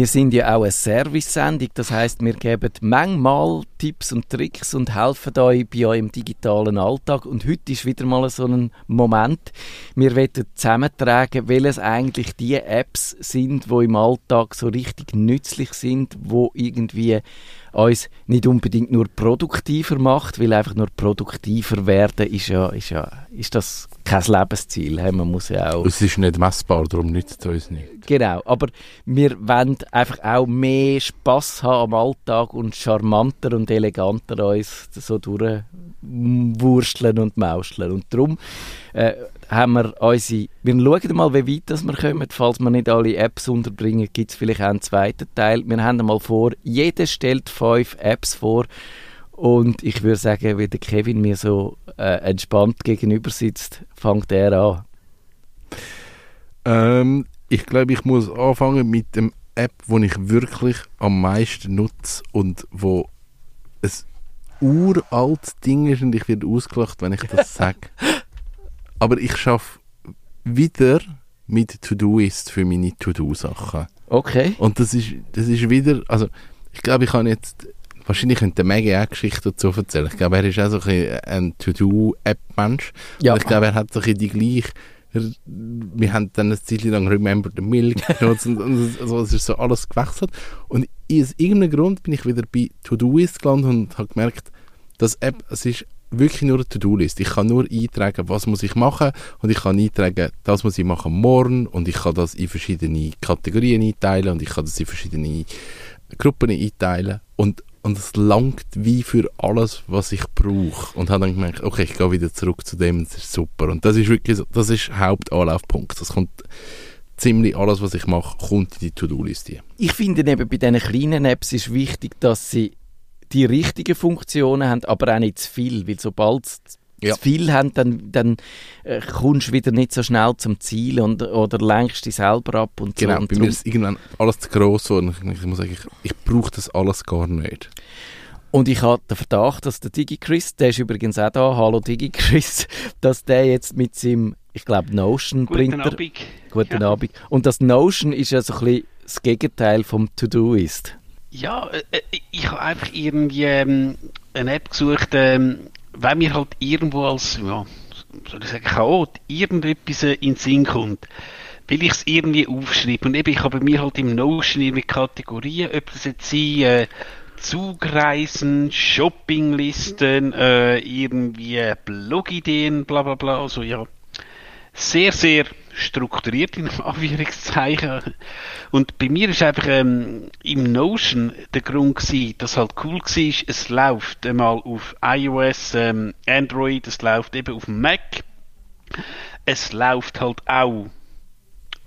Wir sind ja auch eine Service-Sendung, das heißt, wir geben manchmal Tipps und Tricks und helfen euch bei eurem digitalen Alltag. Und heute ist wieder mal so ein Moment. Wir wollen zusammentragen, welches eigentlich die Apps sind, die im Alltag so richtig nützlich sind, wo irgendwie uns nicht unbedingt nur produktiver macht, weil einfach nur produktiver werden ist ja, ist ja ist das kein Lebensziel. Man muss ja auch es ist nicht messbar, darum nützt es uns nicht. Genau, aber wir wollen einfach auch mehr Spass haben am Alltag und charmanter und eleganter uns so durchwursteln und mauscheln. Und darum äh, haben wir unsere... Wir schauen mal, wie weit das wir kommen. Falls wir nicht alle Apps unterbringen, gibt es vielleicht auch einen zweiten Teil. Wir haben mal vor, jeder stellt fünf Apps vor und ich würde sagen, wie der Kevin mir so äh, entspannt gegenüber sitzt, fängt er an. Ähm, ich glaube, ich muss anfangen mit dem App, die ich wirklich am meisten nutze und wo ein uraltes Ding ist und ich werde ausgelacht, wenn ich das sage. Aber ich schaffe wieder mit To-Do-Ist für meine To-Do-Sachen. Okay. Und das ist, das ist wieder, also ich glaube, ich kann jetzt, wahrscheinlich könnte Maggie auch Geschichte dazu erzählen. Ich glaube, er ist auch so ein, ein To-Do-App-Mensch. Ja. Ich glaube, er hat so ein die gleiche wir haben dann eine Zeit lang Remember the Milk und, und, also es ist so alles gewechselt und aus irgendeinem Grund bin ich wieder bei To-Do-List gelandet und habe gemerkt, dass App, es ist wirklich nur eine To-Do-List. Ich kann nur eintragen, was muss ich machen und ich kann eintragen, das muss ich machen morgen und ich kann das in verschiedene Kategorien einteilen und ich kann das in verschiedene Gruppen einteilen und und es langt wie für alles, was ich brauche. Und habe dann gemerkt, okay, ich gehe wieder zurück zu dem, das ist super. Und das ist wirklich, so, das ist Hauptanlaufpunkt. Das kommt ziemlich alles, was ich mache, kommt in die To-Do-Liste. Ich finde eben bei diesen kleinen Apps ist wichtig, dass sie die richtigen Funktionen haben, aber auch nicht zu viel, weil sobald ja. zu viel haben, dann, dann äh, kommst du wieder nicht so schnell zum Ziel und, oder lenkst dich selber ab. Und genau, so. bei mir ist irgendwann alles zu gross und ich, ich muss sagen, ich, ich brauche das alles gar nicht. Und ich habe den Verdacht, dass der DigiChris, der ist übrigens auch da, hallo DigiChris, dass der jetzt mit seinem, ich glaube, Notion-Printer... Guten Abend. Guten ja. Abend. Und das Notion ist ja so ein bisschen das Gegenteil vom To-Do ist. Ja, äh, äh, ich habe einfach irgendwie ähm, eine App gesucht, ähm, wenn mir halt irgendwo als, ja, soll ich sagen, Chaot irgendetwas in den Sinn kommt, will ich es irgendwie aufschreiben. Und eben, ich habe bei mir halt im Notion irgendwie Kategorien, ob das jetzt sein, äh, Zugreisen, Shoppinglisten, äh, irgendwie Blogideen, bla bla bla, also ja, sehr, sehr strukturiert in Anführungszeichen. Und bei mir ist einfach ähm, im Notion der Grund gewesen, dass halt cool war, es läuft einmal auf iOS, ähm, Android, es läuft eben auf dem Mac, es läuft halt auch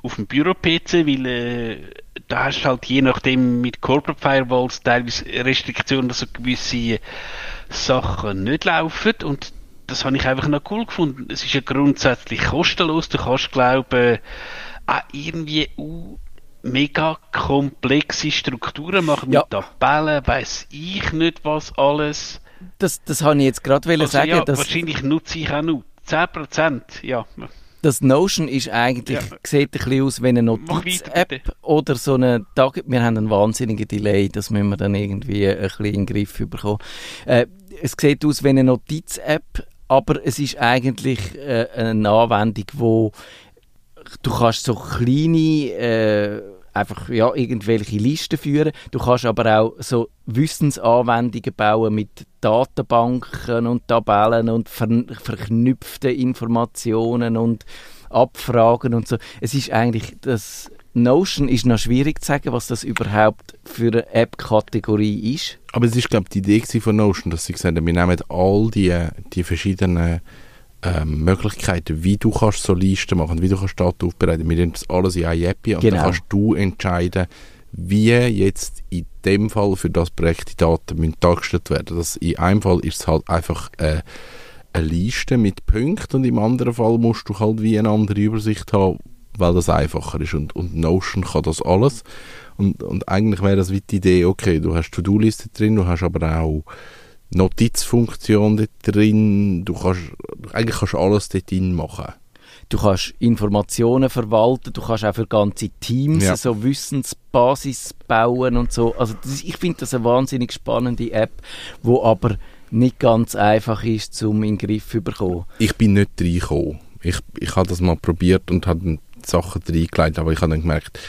auf dem Büro-PC, weil äh, da hast du halt je nachdem mit Corporate Firewalls teilweise Restriktionen, dass so gewisse Sachen nicht laufen und das habe ich einfach noch cool gefunden. Es ist ja grundsätzlich kostenlos. Du kannst, glaube ich, auch irgendwie uh, mega komplexe Strukturen machen ja. mit Tabellen, weiß ich nicht was alles. Das, das habe ich jetzt gerade also, sagen. Ja, wahrscheinlich nutze ich auch nur 10%, ja. Das Notion ist eigentlich, ja. sieht ein bisschen aus wie eine Notiz-App oder so eine Tag Wir haben einen wahnsinnigen Delay, das müssen wir dann irgendwie ein bisschen in den Griff bekommen. Äh, es sieht aus wie eine Notiz-App, aber es ist eigentlich äh, eine Anwendung, wo du kannst so kleine äh, einfach ja, irgendwelche Listen führen. Du kannst aber auch so Wissensanwendungen bauen mit Datenbanken und Tabellen und ver verknüpften Informationen und Abfragen und so. Es ist eigentlich das Notion ist noch schwierig zu sagen, was das überhaupt für eine App-Kategorie ist. Aber es ist, glaube ich, die Idee von Notion, dass sie gesagt haben, wir nehmen all die, die verschiedenen ähm, Möglichkeiten, wie du kannst so Listen machen, wie du kannst Daten aufbereiten. Wir nehmen das alles in eine App und genau. dann kannst du entscheiden, wie jetzt in dem Fall für das Projekt die Daten dargestellt werden. Das, in einem Fall ist es halt einfach äh, eine Liste mit Punkten und im anderen Fall musst du halt wie eine andere Übersicht haben, weil das einfacher ist. Und, und Notion kann das alles. Und, und eigentlich wäre das wie die Idee, okay, du hast To-Do-Liste drin, du hast aber auch Notizfunktion dort drin, du kannst, eigentlich kannst du alles dort drin machen. du kannst Informationen verwalten, du kannst auch für ganze Teams ja. so Wissensbasis bauen und so. Also das, ich finde das eine wahnsinnig spannende App, wo aber nicht ganz einfach ist, zum in den Griff zu bekommen. Ich bin nicht reingekommen. Ich, ich habe das mal probiert und habe Sachen reingelegt, aber ich habe dann gemerkt,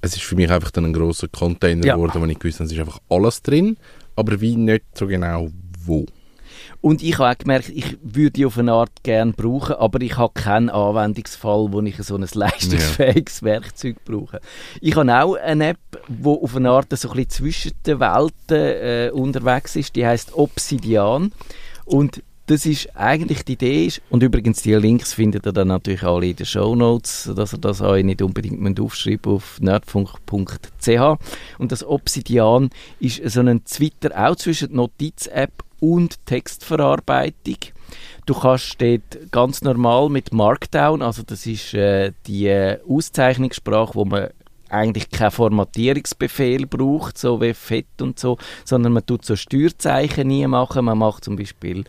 es ist für mich einfach dann ein großer Container ja. geworden, wo ich gewusst habe, es ist einfach alles drin, aber wie nicht so genau wo. Und ich habe auch gemerkt, ich würde die auf eine Art gerne brauchen, aber ich habe keinen Anwendungsfall, wo ich so ein leistungsfähiges ja. Werkzeug brauche. Ich habe auch eine App, die auf eine Art so ein bisschen zwischen den Welten äh, unterwegs ist. Die heißt Obsidian. Und das ist eigentlich die Idee und übrigens die Links findet ihr dann natürlich alle in den Show Notes, dass ihr das euch nicht unbedingt aufschreiben auf nerdfunk.ch und das Obsidian ist so ein Twitter auch zwischen Notiz-App und Textverarbeitung. Du kannst dort ganz normal mit Markdown, also das ist äh, die äh, Auszeichnungssprache, wo man eigentlich keinen Formatierungsbefehl braucht, so wie Fett und so, sondern man tut so Steuerzeichen nie machen. Man macht zum Beispiel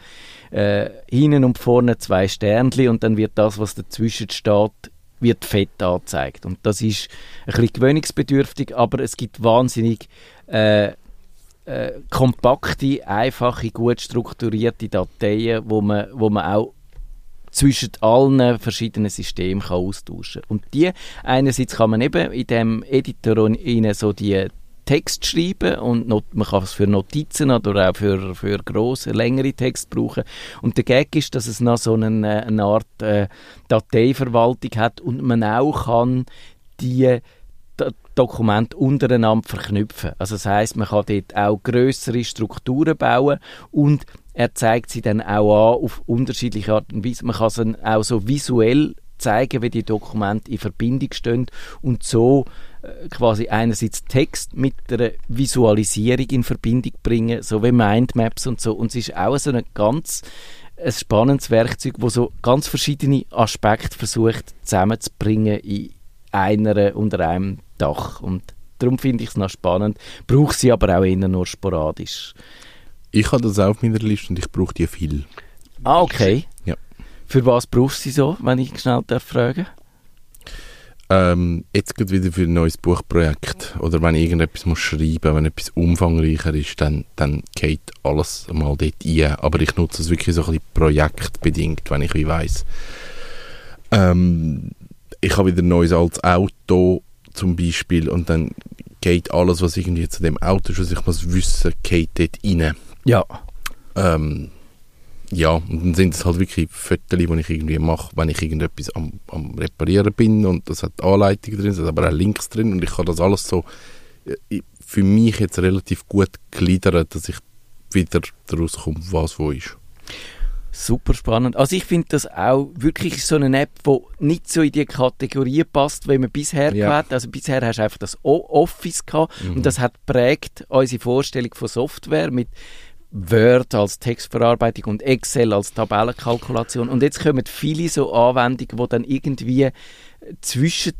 äh, hinten und vorne zwei Sternchen und dann wird das, was dazwischen steht, wird fett angezeigt. Und das ist ein bisschen gewöhnungsbedürftig, aber es gibt wahnsinnig äh, äh, kompakte, einfache, gut strukturierte Dateien, wo man, wo man auch zwischen allen verschiedenen Systemen kann austauschen kann. Und die einerseits kann man eben in dem Editor so die Text schreiben und not, man kann es für Notizen oder auch für, für grosse, längere Text brauchen. Und der Gag ist, dass es noch so eine, eine Art äh, Dateiverwaltung hat und man auch kann die Dokumente untereinander verknüpfen. Also das heißt, man kann dort auch größere Strukturen bauen und er zeigt sie dann auch an auf unterschiedliche Art und Weise. Man kann sie auch so visuell zeigen, wie die Dokumente in Verbindung stehen und so äh, quasi einerseits Text mit der Visualisierung in Verbindung bringen, so wie Mindmaps und so. Und es ist auch so ein ganz ein spannendes Werkzeug, wo so ganz verschiedene Aspekte versucht zusammenzubringen in einer unter einem Dach. Und darum finde ich es noch spannend. Brauche sie aber auch eher nur sporadisch. Ich habe das auch auf meiner Liste und ich brauche die viel. Ah, okay. Ja. Für was brauchst du sie so, wenn ich schnell darf fragen ähm, jetzt geht wieder für ein neues Buchprojekt oder wenn ich irgendetwas muss schreiben wenn etwas umfangreicher ist, dann, dann geht alles mal dort ein. Aber ich nutze es wirklich so ein bisschen projektbedingt, wenn ich wie weiss. Ähm, ich habe wieder ein neues altes Auto zum Beispiel und dann geht alles, was irgendwie zu dem Auto ist, was ich muss wissen, geht dort rein. Ja. Ähm, ja, und dann sind es halt wirklich Fotos, die ich irgendwie mache, wenn ich irgendetwas am, am Reparieren bin und das hat Anleitungen drin, es hat aber auch Links drin und ich kann das alles so äh, für mich jetzt relativ gut gliedern, dass ich wieder daraus komme, was wo ist. Super spannend. Also ich finde das auch wirklich so eine App, die nicht so in die Kategorie passt, wie man bisher ja. hat. Also bisher hast du einfach das Office gehabt mhm. und das hat prägt unsere Vorstellung von Software mit Word als Textverarbeitung und Excel als Tabellenkalkulation. Und jetzt kommen viele so Anwendungen, die dann irgendwie zwischen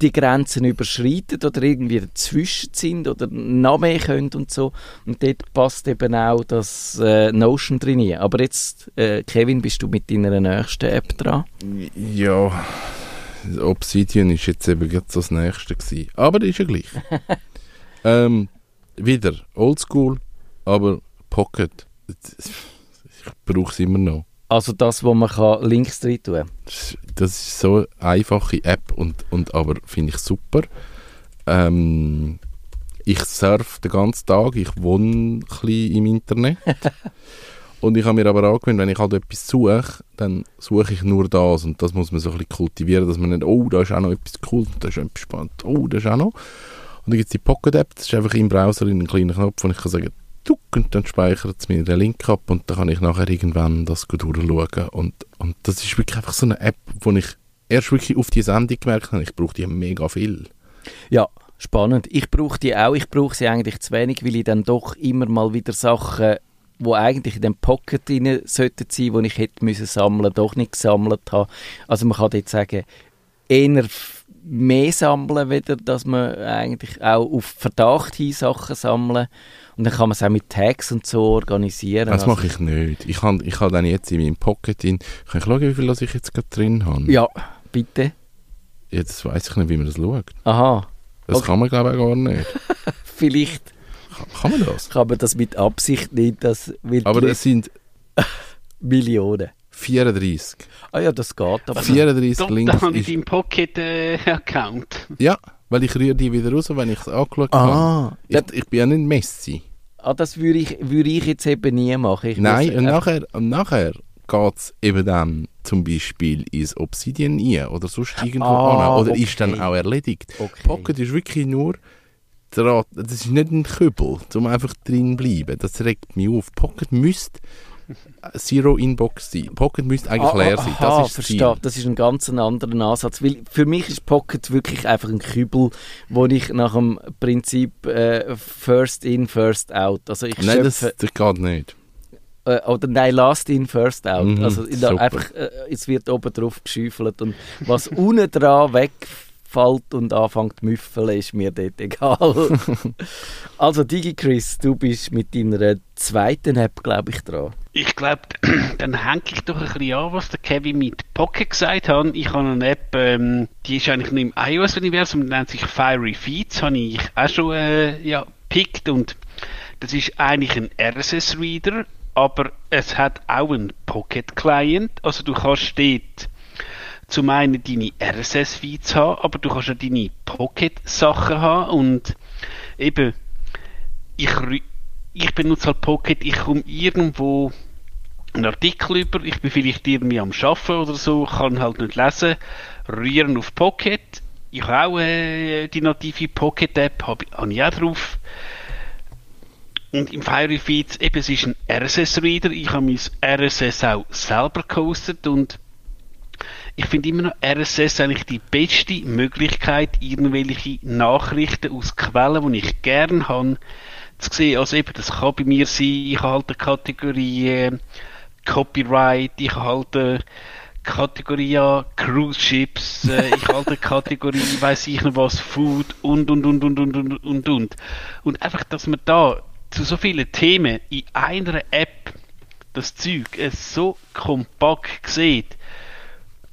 die Grenzen überschreiten oder irgendwie dazwischen sind oder noch mehr können und so. Und dort passt eben auch das äh, Notion drin. Aber jetzt, äh, Kevin, bist du mit deiner nächsten App dran? Ja, Obsidian ist jetzt eben gerade das nächste gewesen. Aber das ist ja gleich. ähm, wieder oldschool, aber Pocket. Ich brauche es immer noch. Also das, wo man kann Links drin tun kann? Das ist so eine einfache App und, und aber finde ich super. Ähm, ich surfe den ganzen Tag, ich wohne ein im Internet. und ich habe mir aber angewöhnt, wenn ich halt etwas suche, dann suche ich nur das und das muss man so ein bisschen kultivieren, dass man nicht, oh, da ist auch noch etwas cool, da ist etwas spannend, oh, da ist auch noch. Und dann gibt es die Pocket App, das ist einfach im Browser in einem kleinen Knopf, wo ich kann sagen, tuck, und dann speichert es mir den Link ab und dann kann ich nachher irgendwann das durchschauen. Und, und das ist wirklich einfach so eine App, wo ich erst wirklich auf die Sendung gemerkt habe, ich brauche die mega viel. Ja, spannend. Ich brauche die auch. Ich brauche sie eigentlich zu wenig, weil ich dann doch immer mal wieder Sachen wo eigentlich in dem Pocket drin sollten sein, wo ich hätte müssen sammeln, doch nicht gesammelt habe. Also man kann jetzt sagen, eher mehr sammeln, wieder, dass man eigentlich auch auf Verdacht hin Sachen sammeln. Und dann kann man es auch mit Tags und so organisieren. Das also mache ich nicht. Ich habe ich hab dann jetzt in meinem Pocket in, kann ich schauen, wie viel ich jetzt gerade drin habe? Ja. bitte? Jetzt weiß ich nicht, wie man das schaut. Aha. Das okay. kann man, glaube ich, gar nicht. Vielleicht. Kann, man das? Kann man das mit Absicht nicht. Das aber es sind... Millionen. 34. Ah ja, das geht. Aber 34 Links. Da habe ich deinen Pocket-Account. Äh, ja, weil ich rühre die wieder raus, wenn ich es angeschaut ah, habe. Ich, ich bin ja nicht Messi. Ah, das würde ich, würde ich jetzt eben nie machen. Ich Nein, und nachher, und nachher geht es eben dann zum Beispiel ins Obsidian ein oder sonst irgendwo ah, an. Oder okay. ist dann auch erledigt. Okay. Pocket ist wirklich nur das ist nicht ein Kübel, um einfach drin zu bleiben. Das regt mich auf. Pocket müsste Zero Inbox sein. Pocket müsste eigentlich ah, leer sein. Das ist verstehe. Das ist ein ganz anderer Ansatz. Weil für mich ist Pocket wirklich einfach ein Kübel, wo ich nach dem Prinzip äh, First in, First out. Also ich nein, das, das geht nicht. Äh, oder nein, Last in, First out. Mhm, also einfach, äh, es wird oben drauf geschüffelt und was unten dran wegfällt, fällt und anfängt zu müffeln, ist mir dort egal. also DigiChris, du bist mit deiner zweiten App, glaube ich, dran. Ich glaube, dann hänge ich doch ein bisschen an, was der Kevin mit Pocket gesagt hat. Ich habe eine App, ähm, die ist eigentlich nur im iOS-Universum, die nennt sich Fiery Feeds, habe ich auch schon äh, ja, gepickt und das ist eigentlich ein RSS-Reader, aber es hat auch einen Pocket-Client, also du kannst dort zum einen deine RSS-Feeds haben, aber du kannst auch deine Pocket-Sachen haben und eben, ich, ich benutze halt Pocket, ich komme irgendwo einen Artikel über, ich bin vielleicht irgendwie am Schaffen oder so, kann halt nicht lesen, rühren auf Pocket, ich habe auch äh, die native Pocket-App, habe hab ich auch drauf, und im Fiery Feeds, eben, es ist ein RSS-Reader, ich habe mein RSS auch selber gehostet und ich finde immer noch RSS eigentlich die beste Möglichkeit, irgendwelche Nachrichten aus Quellen, die ich gerne habe, zu sehen. Also eben, das kann bei mir sein, ich habe halt eine Kategorie äh, Copyright, ich habe halt eine Kategorie Cruise Ships, äh, ich eine Kategorie, weiß ich noch was, Food und und und und und und und und. Und einfach, dass man da zu so vielen Themen in einer App das Zeug es so kompakt sieht,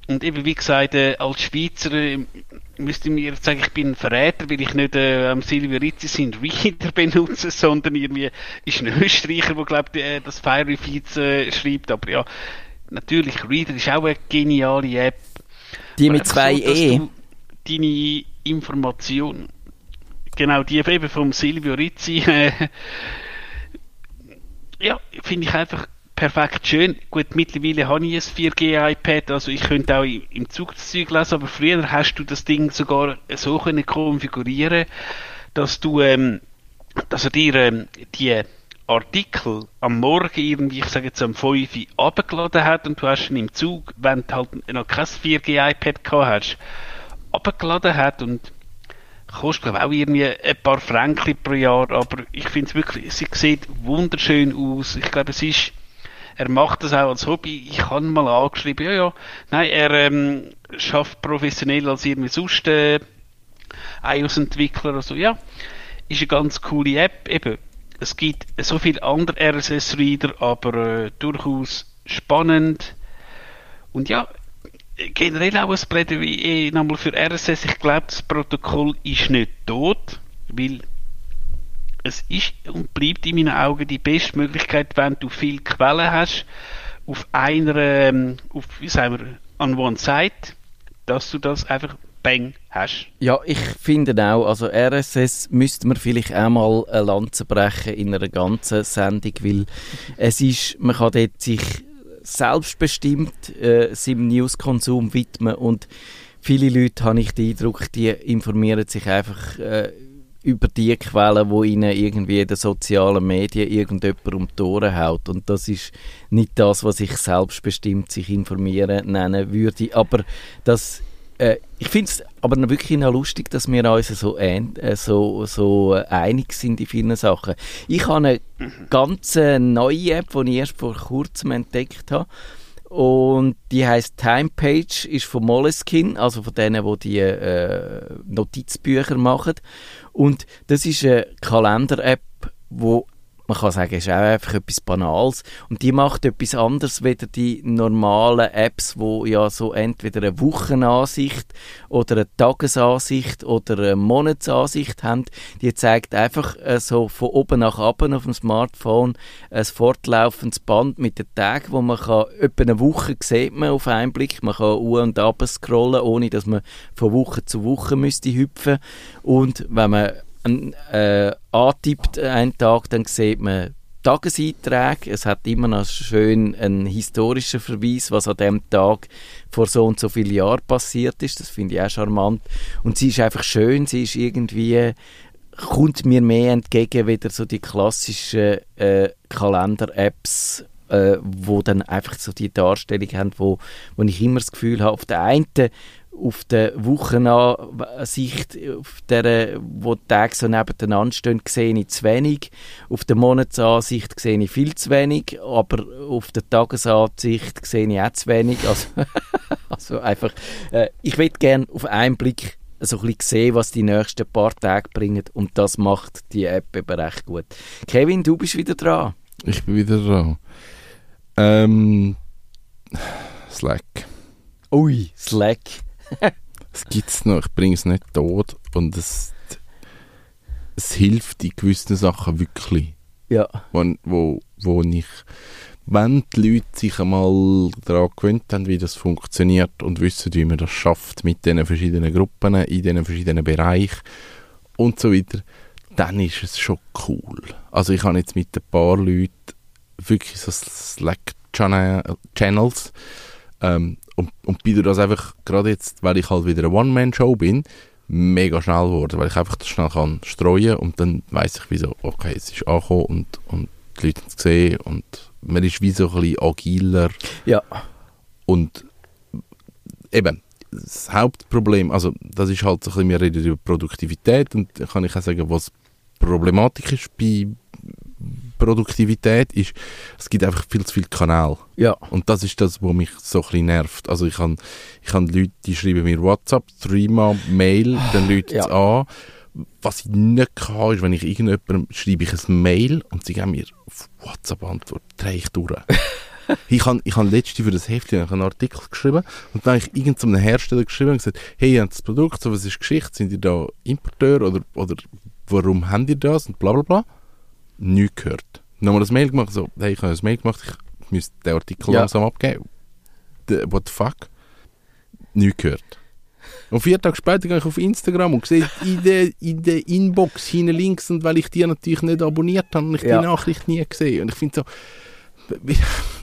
und eben, wie gesagt, äh, als Schweizer äh, müsste ich mir jetzt sagen, ich bin ein Verräter, weil ich nicht äh, am Silvio Rizzi sein Reader benutze, sondern irgendwie ist ein Österreicher, der, glaube äh, das Fire Feeds äh, schreibt. Aber ja, natürlich, Reader ist auch eine geniale App. Die mit zwei so, E. deine Informationen, genau, die eben vom Silvio Rizzi, äh, ja, finde ich einfach perfekt schön. Gut, mittlerweile habe ich ein 4G-iPad, also ich könnte auch im Zug das Zeug lesen, aber früher hast du das Ding sogar so können konfigurieren, dass du, ähm, dass er dir ähm, die Artikel am Morgen irgendwie, ich sage jetzt am 5 Uhr abgeladen hat und du hast ihn im Zug, wenn du halt noch kein 4G-iPad gehabt hast, abgeladen hat und kostet glaube auch irgendwie ein paar Franken pro Jahr, aber ich finde es wirklich, sie sieht wunderschön aus. Ich glaube, es ist er macht das auch als Hobby. Ich habe mal angeschrieben, ja, ja, nein, er ähm, schafft professionell als irgendwie sonst äh, iOS-Entwickler. Also ja, ist eine ganz coole App. Eben, es gibt so viele andere RSS-Reader, aber äh, durchaus spannend. Und ja, generell auch ein Plädoyer eh, nochmal für RSS. Ich glaube, das Protokoll ist nicht tot, weil es ist und bleibt in meinen Augen die beste Möglichkeit, wenn du viele Quellen hast, auf einer, ähm, auf, wie sagen wir, an one side, dass du das einfach bang hast. Ja, ich finde auch, also RSS müsste man vielleicht auch mal eine Lanze brechen in einer ganzen Sendung, weil es ist, man kann dort sich selbstbestimmt äh, seinem Newskonsum widmen und viele Leute, habe ich den Eindruck, die informieren sich einfach äh, über die Quellen, wo ihnen irgendwie in den sozialen Medien irgendjemand um die Ohren haut. Und das ist nicht das, was ich selbstbestimmt sich informieren nennen würde. Aber das, äh, ich finde es aber wirklich noch lustig, dass wir uns so, äh, so, so einig sind in vielen Sachen. Ich habe eine ganz neue App, die ich erst vor kurzem entdeckt habe. Und die heißt Timepage, ist von Moleskine, also von denen, die die äh, Notizbücher machen. Und das ist eine Kalender-App, wo man kann sagen, ist auch einfach etwas Banales. Und die macht etwas anderes als die normalen Apps, wo ja so entweder eine Wochenansicht oder eine Tagesansicht oder eine Monatsansicht haben. Die zeigt einfach äh, so von oben nach unten auf dem Smartphone ein fortlaufendes Band mit den Tagen, wo man kann, etwa eine Woche sieht man auf einen Blick, man kann u und ab scrollen, ohne dass man von Woche zu Woche müsste hüpfen. Und wenn man äh, antippt einen Tag, dann sieht man Tageseinträge. Es hat immer noch schön einen historischen Verweis, was an dem Tag vor so und so vielen Jahren passiert ist. Das finde ich auch charmant. Und sie ist einfach schön, sie ist irgendwie kommt mir mehr entgegen wieder so die klassischen äh, Kalender-Apps, äh, wo dann einfach so die Darstellung haben, wo, wo ich immer das Gefühl habe, auf der einen auf der Wochenansicht, auf der, wo die Tage so nebeneinander stehen, sehe ich zu wenig. Auf der Monatsansicht sehe ich viel zu wenig, aber auf der Tagesansicht sehe ich auch zu wenig. Also, also einfach, äh, ich würde gerne auf einen Blick so ein bisschen sehen, was die nächsten paar Tage bringen und das macht die App eben recht gut. Kevin, du bist wieder dran. Ich bin wieder dran. Ähm, Slack. Ui, Slack es gibt es noch, ich bringe es nicht tot und es, es hilft in gewissen Sachen wirklich. Ja. Wo, wo, wo ich, wenn die Leute sich einmal daran gewöhnt haben, wie das funktioniert und wissen, wie man das schafft mit den verschiedenen Gruppen, in den verschiedenen Bereichen und so weiter, dann ist es schon cool. Also ich habe jetzt mit ein paar Leuten wirklich so Slack-Channels ähm, und, und bin das einfach, gerade jetzt, weil ich halt wieder eine One-Man-Show bin, mega schnell geworden, weil ich einfach das schnell kann streuen und dann weiß ich, wieso, okay, es ist angekommen und, und die Leute haben es gesehen und man ist wie so ein bisschen agiler. Ja. Und eben, das Hauptproblem, also das ist halt so ein bisschen, wir reden über Produktivität und kann ich auch sagen, was problematisch ist bei Produktivität ist, es gibt einfach viel zu viele Kanäle. Ja. Und das ist das, was mich so ein bisschen nervt. Also ich habe ich hab Leute, die schreiben mir WhatsApp, dreimal Mail, dann Leute ja. an. Was ich nicht kann, ist, wenn ich irgendjemandem schreibe ich ein Mail und sie geben mir auf WhatsApp Antwort, drehe ich durch. ich habe ich hab letzte für das Heftchen einen Artikel geschrieben und dann habe ich irgendeinem Hersteller geschrieben und gesagt, hey, ihr habt das Produkt, so was ist Geschichte, sind ihr da Importeur oder, oder warum habt ihr das und bla bla bla nichts gehört. Nochmal das Mail gemacht, so, hey, ich habe ein Mail gemacht, ich müsste den Artikel ja. langsam abgeben. The, what the fuck? Nichts gehört. Und vier Tage später gehe ich auf Instagram und sehe in der, in der Inbox hinten links, und weil ich die natürlich nicht abonniert habe, habe ich ja. die Nachricht nie gesehen. Und ich finde so,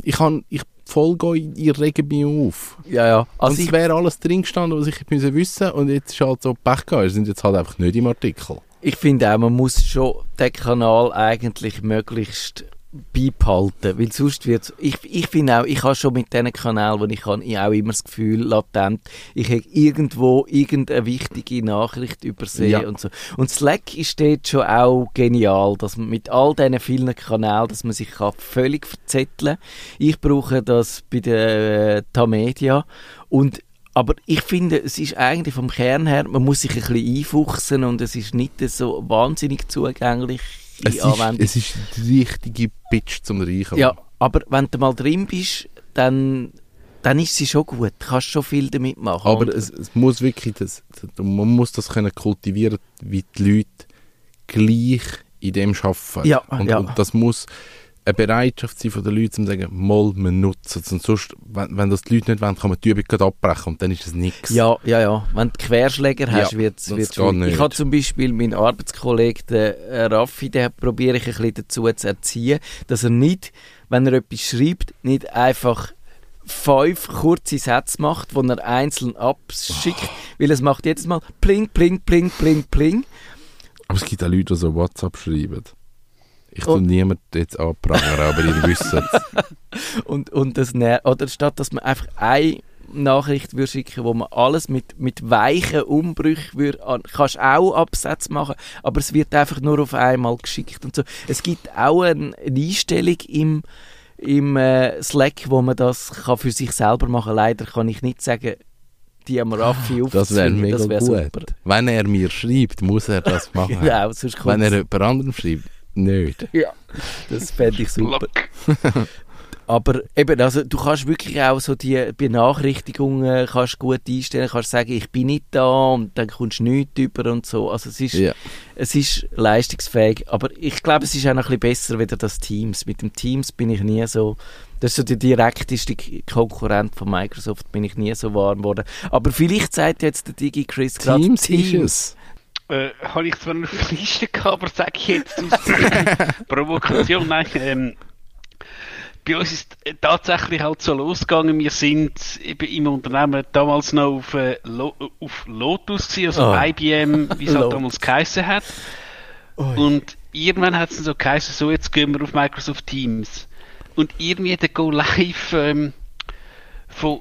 ich, kann, ich folge euch, ihr regen mich auf. Ja, ja. Also und es wäre alles drin gestanden, was ich wissen müssen und jetzt ist halt so Pech gehabt. Wir sind jetzt halt einfach nicht im Artikel ich finde auch, man muss schon den Kanal eigentlich möglichst beibehalten, weil sonst wird ich, ich finde auch, ich habe schon mit diesen Kanälen, wo ich ich auch immer das Gefühl, latent, ich habe irgendwo irgendeine wichtige Nachricht übersehen ja. und so. Und Slack ist dort schon auch genial, dass man mit all diesen vielen Kanälen, dass man sich kann völlig verzetteln kann. Ich brauche das bei der äh, Tamedia und aber ich finde, es ist eigentlich vom Kern her, man muss sich ein bisschen einfuchsen und es ist nicht so wahnsinnig zugänglich. Es ist, es ist die richtige Pitch zum Reichen. Ja, aber wenn du mal drin bist, dann, dann ist sie schon gut. Du kannst schon viel damit machen. Aber es, es, muss wirklich, das, man muss das können kultivieren, wie die Leute gleich in dem arbeiten. Ja, und, ja. und das muss eine Bereitschaft sein von den Leuten, um zu sagen, mal, wir nutzen es. Und sonst, wenn, wenn das die Leute nicht wollen, kann man die Übung abbrechen und dann ist es nichts. Ja, ja, ja. Wenn du Querschläger hast, ja, wird es Ich habe zum Beispiel meinen Arbeitskollegen, den äh, Raffi, den probiere ich ein bisschen dazu zu erziehen, dass er nicht, wenn er etwas schreibt, nicht einfach fünf kurze Sätze macht, die er einzeln abschickt, oh. weil es macht jedes Mal pling, pling, pling, pling, pling. Aber es gibt auch Leute, die so WhatsApp schreiben. Ich tue niemand jetzt anprangern, aber ihr wisst es. und, und das oder statt dass man einfach eine Nachricht würde schicken, wo man alles mit, mit weichen Umbrüchen würde, kannst auch Absätze machen, aber es wird einfach nur auf einmal geschickt und so. Es gibt auch eine, eine Einstellung im, im äh, Slack, wo man das kann für sich selber machen kann. Leider kann ich nicht sagen, die am Raffi. Das wäre mega wär gut. Super. Wenn er mir schreibt, muss er das machen. genau, sonst Wenn er jemand anderem schreibt, nicht. Ja, das fände ich super. Aber eben, also du kannst wirklich auch so die Benachrichtigungen kannst gut einstellen, kannst sagen, ich bin nicht da und dann kommst du nichts über und so. Also es ist, ja. es ist leistungsfähig, aber ich glaube, es ist auch noch ein bisschen besser wieder das Teams. Mit dem Teams bin ich nie so, das ist so der direkteste Konkurrent von Microsoft, bin ich nie so warm geworden. Aber vielleicht sagt jetzt der Digi Chris gerade Teams, Teams. Äh, habe ich zwar noch auf der Liste gehabt, aber sage ich jetzt aus Provokation, nein, ähm, bei uns ist es tatsächlich halt so losgegangen. Wir sind eben im Unternehmen damals noch auf, äh, Lo auf Lotus gewesen, also oh. IBM, wie es halt damals geheißen hat. Oi. Und irgendwann hat es so geheißen, so jetzt gehen wir auf Microsoft Teams. Und irgendwie der Go Live ähm, von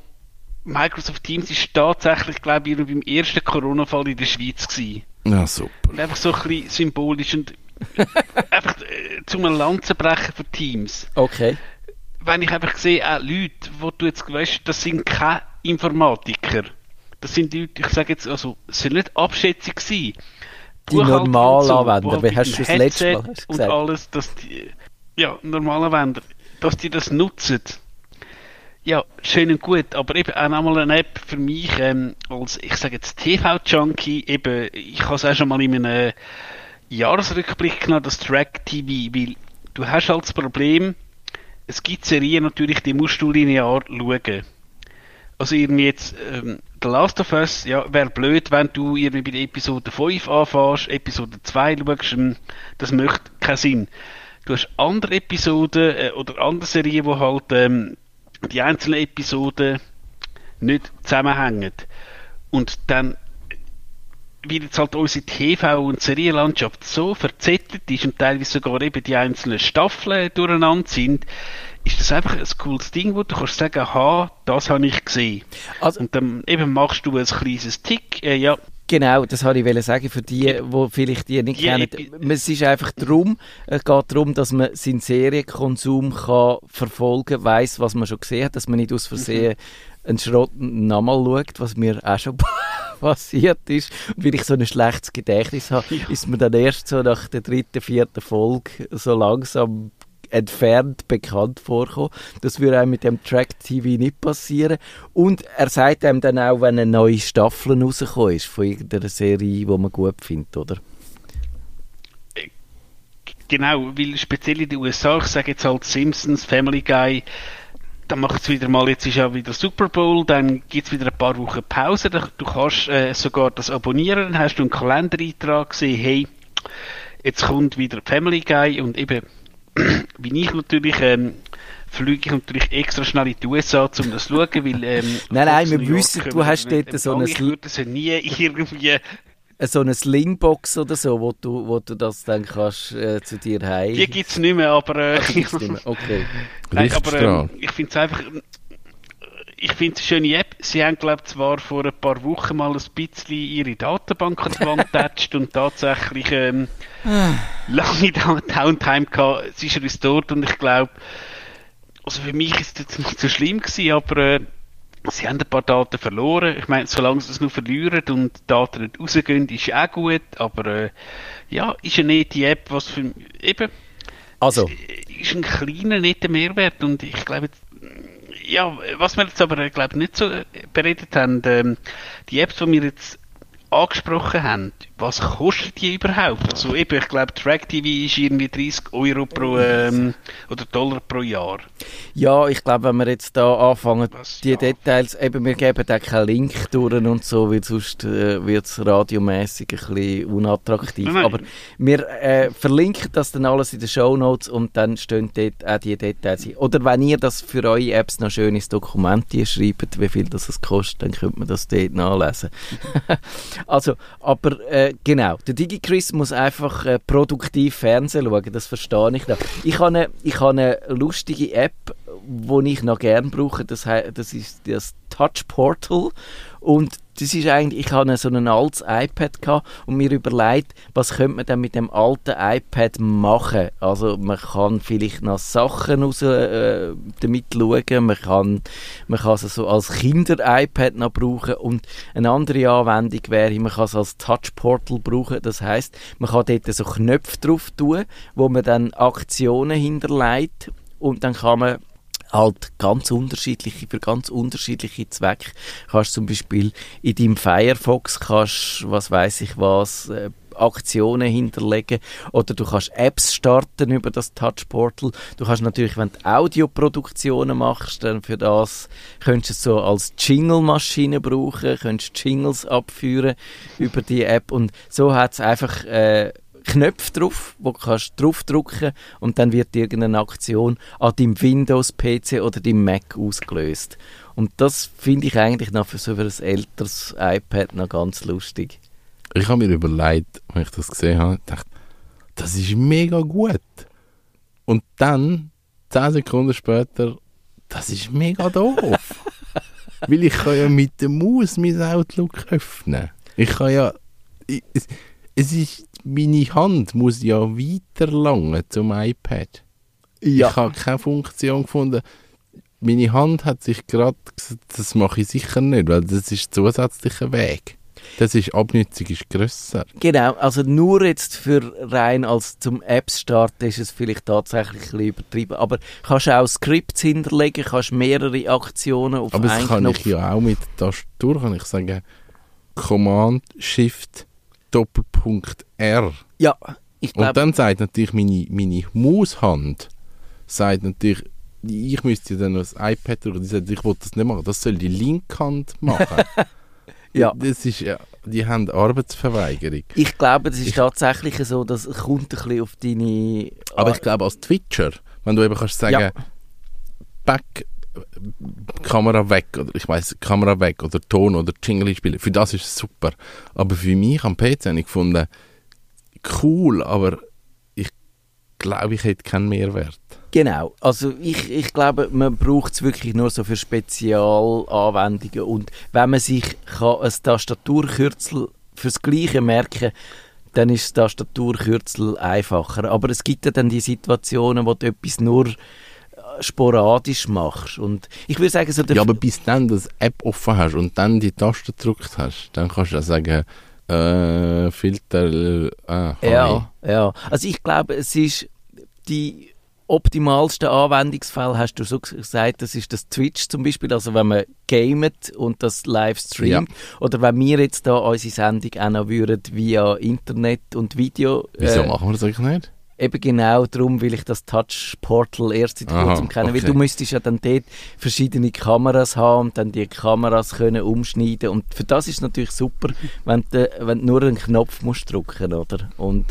Microsoft Teams ist tatsächlich, glaube ich, beim ersten Corona-Fall in der Schweiz gewesen. Ja, super. Und einfach so ein bisschen symbolisch und einfach äh, zum Lanzen brechen für Teams. Okay wenn ich einfach sehe, auch Leute, wo du jetzt weißt, das sind keine Informatiker. Das sind Leute, ich sage jetzt, also, es sind nicht Abschätzung sein. Die Normalanwender, so, wie hast du das letzte Mal gesagt? Und alles, dass die, ja, Normalanwender, dass die das nutzen. Ja, schön und gut, aber eben auch nochmal eine App für mich ähm, als, ich sage jetzt TV-Junkie, eben, ich habe es auch schon mal in einem Jahresrückblick genommen, das Track-TV, weil du hast halt das Problem, es gibt Serien natürlich, die musst du linear schauen. Also irgendwie jetzt, ähm, The Last of Us, ja, wäre blöd, wenn du irgendwie bei der Episode 5 anfährst, Episode 2 schaust, ähm, das möchte keinen Sinn. Du hast andere Episoden äh, oder andere Serien, wo halt ähm, die einzelnen Episoden nicht zusammenhängen. Und dann wie jetzt halt unsere TV- und Serienlandschaft so verzettelt ist und teilweise sogar eben die einzelnen Staffeln durcheinander sind, ist das einfach ein cooles Ding, wo du kannst sagen, aha, das habe ich gesehen. Also, und dann eben machst du ein kleines Tick, äh, ja. Genau, das wollte ich sagen für die, die vielleicht die nicht die kennen. Es ist einfach darum, es geht darum, dass man seinen Serienkonsum kann verfolgen kann, weiss, was man schon gesehen hat, dass man nicht aus Versehen mhm. einen Schrott nochmal schaut, was mir auch schon passiert ist. Und weil ich so ein schlechtes Gedächtnis habe, ja. ist mir dann erst so nach der dritten, vierten Folge so langsam entfernt bekannt vorkommen. Das würde einem mit dem Track TV nicht passieren. Und er sagt einem dann auch, wenn eine neue Staffel rausgekommen ist von irgendeiner Serie, die man gut findet, oder? Genau, weil speziell in den USA, ich sage jetzt halt Simpsons, Family Guy, dann macht es wieder mal, jetzt ist ja wieder Super Bowl, dann gibt es wieder ein paar Wochen Pause, du kannst äh, sogar das abonnieren, hast du einen Kalendereintrag gesehen, hey, jetzt kommt wieder Family Guy und eben, wie ich natürlich, ähm, fliege ich natürlich extra schnell in die USA, um das zu schauen, weil... Ähm, nein, nein, wir wissen, du hast dort so eine... Ich würde sie nie irgendwie so eine Slingbox oder so, wo du, wo du das dann kannst äh, zu dir heim. Die gibt es nicht mehr, aber äh, nicht mehr. okay. Nein, aber äh, ich finde es einfach ich finde es eine schöne App. Sie haben, glaube zwar vor ein paar Wochen mal ein bisschen ihre Datenbank an die Wand getatscht und tatsächlich ähm, lange Downtime gehabt. Es ist restored und ich glaube, also für mich ist es jetzt nicht so schlimm gewesen, aber äh, sie haben ein paar Daten verloren. Ich meine, solange sie es nur verlieren und die Daten nicht rausgehen, ist auch gut. Aber äh, ja, ist eine nette App, was für eben also. ist ein kleiner netter Mehrwert und ich glaube, ja, was wir jetzt aber glaube nicht so beredet haben, ähm, die Apps, die wir jetzt angesprochen haben, was kostet die überhaupt? Also eben, ich glaube, Track TV ist irgendwie 30 Euro pro, ähm, oder Dollar pro Jahr. Ja, ich glaube, wenn wir jetzt da anfangen, was, die ja. Details, eben, wir geben da keinen Link durch und so, weil sonst äh, wird es radiomässig ein bisschen unattraktiv. Nein. Aber wir äh, verlinken das dann alles in den Show Notes und dann stehen dort auch die Details. Oder wenn ihr das für eure Apps noch schön ins Dokument schreibt, wie viel das kostet, dann könnt man das dort nachlesen. also, aber äh, genau, der DigiChris muss einfach äh, produktiv Fernsehen schauen, das verstehe ich noch. Ich habe eine, ich eine lustige App, wo ich noch gern brauche, das, das ist das Touch Portal. Und das ist eigentlich, ich hatte so ein altes iPad und mir überlegt, was könnte man denn mit dem alten iPad machen? Also man kann vielleicht noch Sachen raus, äh, damit schauen, man kann, man kann es so als Kinder-iPad noch brauchen. Und eine andere Anwendung wäre, man kann es als Touch-Portal brauchen, das heißt, man kann dort so Knöpfe drauf tun, wo man dann Aktionen hinterlegt. Und dann kann man halt ganz unterschiedliche, für ganz unterschiedliche Zwecke. Kannst zum Beispiel in deinem Firefox, kannst, was weiß ich was, äh, Aktionen hinterlegen oder du kannst Apps starten über das Touch Portal. Du kannst natürlich, wenn du Audioproduktionen machst, dann für das könntest du es so als Jingle-Maschine brauchen, könntest Jingles abführen über die App und so hat es einfach äh, Knöpfe drauf, wo du kannst draufdrücken und dann wird irgendeine Aktion an deinem Windows-PC oder deinem Mac ausgelöst. Und das finde ich eigentlich noch für so ein älteres iPad noch ganz lustig. Ich habe mir überlegt, als ich das gesehen habe, dachte, das ist mega gut. Und dann, zehn Sekunden später, das ist mega doof. Weil ich kann ja mit der Maus mein Outlook öffnen. Ich kann ja... Ich, es ist, meine Hand muss ja weiter langen zum iPad. Ja. Ich habe keine Funktion gefunden. Meine Hand hat sich gerade gesagt, das mache ich sicher nicht, weil das ist ein zusätzlicher Weg. Das ist Abnutzung ist grösser. Genau, also nur jetzt für rein als zum Apps starten ist es vielleicht tatsächlich ein bisschen übertrieben, aber kannst auch Skripts hinterlegen, kannst mehrere Aktionen auf Aber das kann Knopf. ich ja auch mit der Tastatur, kann ich sagen, Command Shift Doppelpunkt R. Ja, ich glaube. Und dann sagt natürlich meine, meine Maushand, sagt natürlich, ich müsste dann das iPad oder die sagt, ich will das nicht machen, das soll die Linkhand machen. ja. Das ist ja, die haben Arbeitsverweigerung. Ich glaube, das ist ich, tatsächlich so, das kommt ein bisschen auf deine... Aber ich glaube, als Twitcher, wenn du eben kannst sagen, ja. Back Kamera weg oder ich weiß Kamera weg oder Ton oder Jingle spielen. Für das ist es super. Aber für mich am PC habe ich gefunden, cool, aber ich glaube, ich hätte keinen Mehrwert. Genau, also ich, ich glaube, man braucht es wirklich nur so für Spezialanwendungen und wenn man sich kann ein Tastaturkürzel fürs Gleiche merken dann ist das Tastaturkürzel einfacher. Aber es gibt ja dann die Situationen, wo du etwas nur sporadisch machst. Und ich würde sagen, so Ja, aber bis dann das App offen hast und dann die Taste gedrückt hast, dann kannst du ja sagen, äh, Filter, äh, Ja, ja. Also ich glaube, es ist die optimalste Anwendungsfall hast du so gesagt, das ist das Twitch zum Beispiel, also wenn man gamet und das live streamt, ja. oder wenn wir jetzt da unsere Sendung auch noch würden via Internet und Video. Wieso äh, machen wir das eigentlich nicht? Eben genau darum will ich das Touch-Portal erst seit kurzem kennen, okay. weil du müsstest ja dann dort verschiedene Kameras haben und dann die Kameras können umschneiden und für das ist es natürlich super, wenn du, wenn du nur einen Knopf musst drücken, oder? Und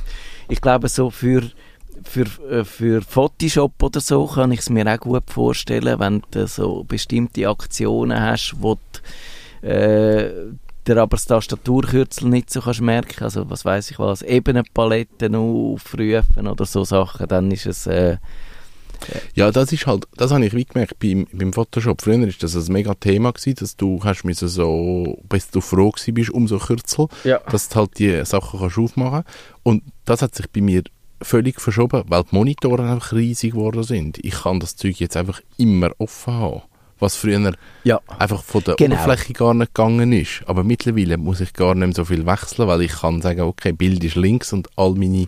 ich glaube so für für, äh, für Photoshop oder so kann ich es mir auch gut vorstellen, wenn du so bestimmte Aktionen hast, wo du, äh, dir aber das Tastaturkürzel nicht so kannst merken, also was weiß ich was, Ebenenpaletten aufrufen oder so Sachen, dann ist es... Äh, ja, das ist halt, das habe ich wie gemerkt beim, beim Photoshop. Früher ist das ein mega Thema gewesen, dass du hast müssen so, bis du froh gewesen bist, umso kürzer, ja. dass du halt die Sachen kannst aufmachen Und das hat sich bei mir völlig verschoben, weil die Monitore einfach riesig geworden sind. Ich kann das Zeug jetzt einfach immer offen haben was früher ja. einfach von der genau. Oberfläche gar nicht gegangen ist. Aber mittlerweile muss ich gar nicht mehr so viel wechseln, weil ich kann sagen, okay, Bild ist links und all meine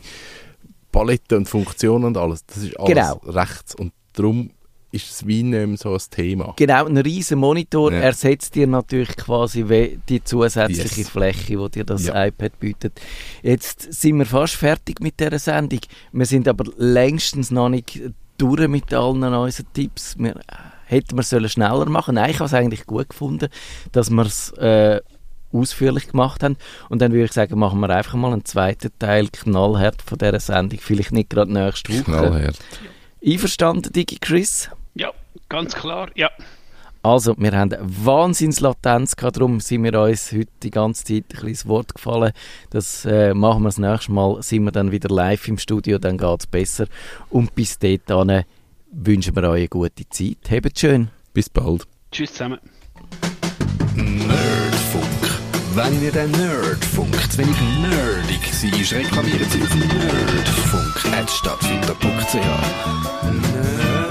Paletten und Funktionen und alles, das ist alles genau. rechts. Und darum ist es wie nicht mehr so ein Thema. Genau, ein riesen Monitor ja. ersetzt dir natürlich quasi die zusätzliche yes. Fläche, die dir das ja. iPad bietet. Jetzt sind wir fast fertig mit dieser Sendung. Wir sind aber längstens noch nicht durch mit allen unseren Tipps. Wir hätte man sollen schneller machen. Nein, ich habe es eigentlich gut gefunden, dass wir es äh, ausführlich gemacht haben. Und dann würde ich sagen, machen wir einfach mal einen zweiten Teil knallhart von dieser Sendung. Vielleicht nicht gerade nächste Woche. Knallhart. Einverstanden, Digi Chris? Ja, ganz klar, ja. Also, wir haben eine Wahnsinnslatenz gehabt, darum sind wir uns heute die ganze Zeit ein bisschen ins Wort gefallen. Das äh, machen wir das nächste Mal, sind wir dann wieder live im Studio, dann geht es besser. Und bis dahin wünschen wir euch eine gute Zeit. Habt schön. Bis bald. Tschüss zusammen. Nerdfunk. Wenn ihr den Nerdfunk zu wenig nerdig seid, reklamiert sie auf nerdfunk.stadtfinder.ch. Nerd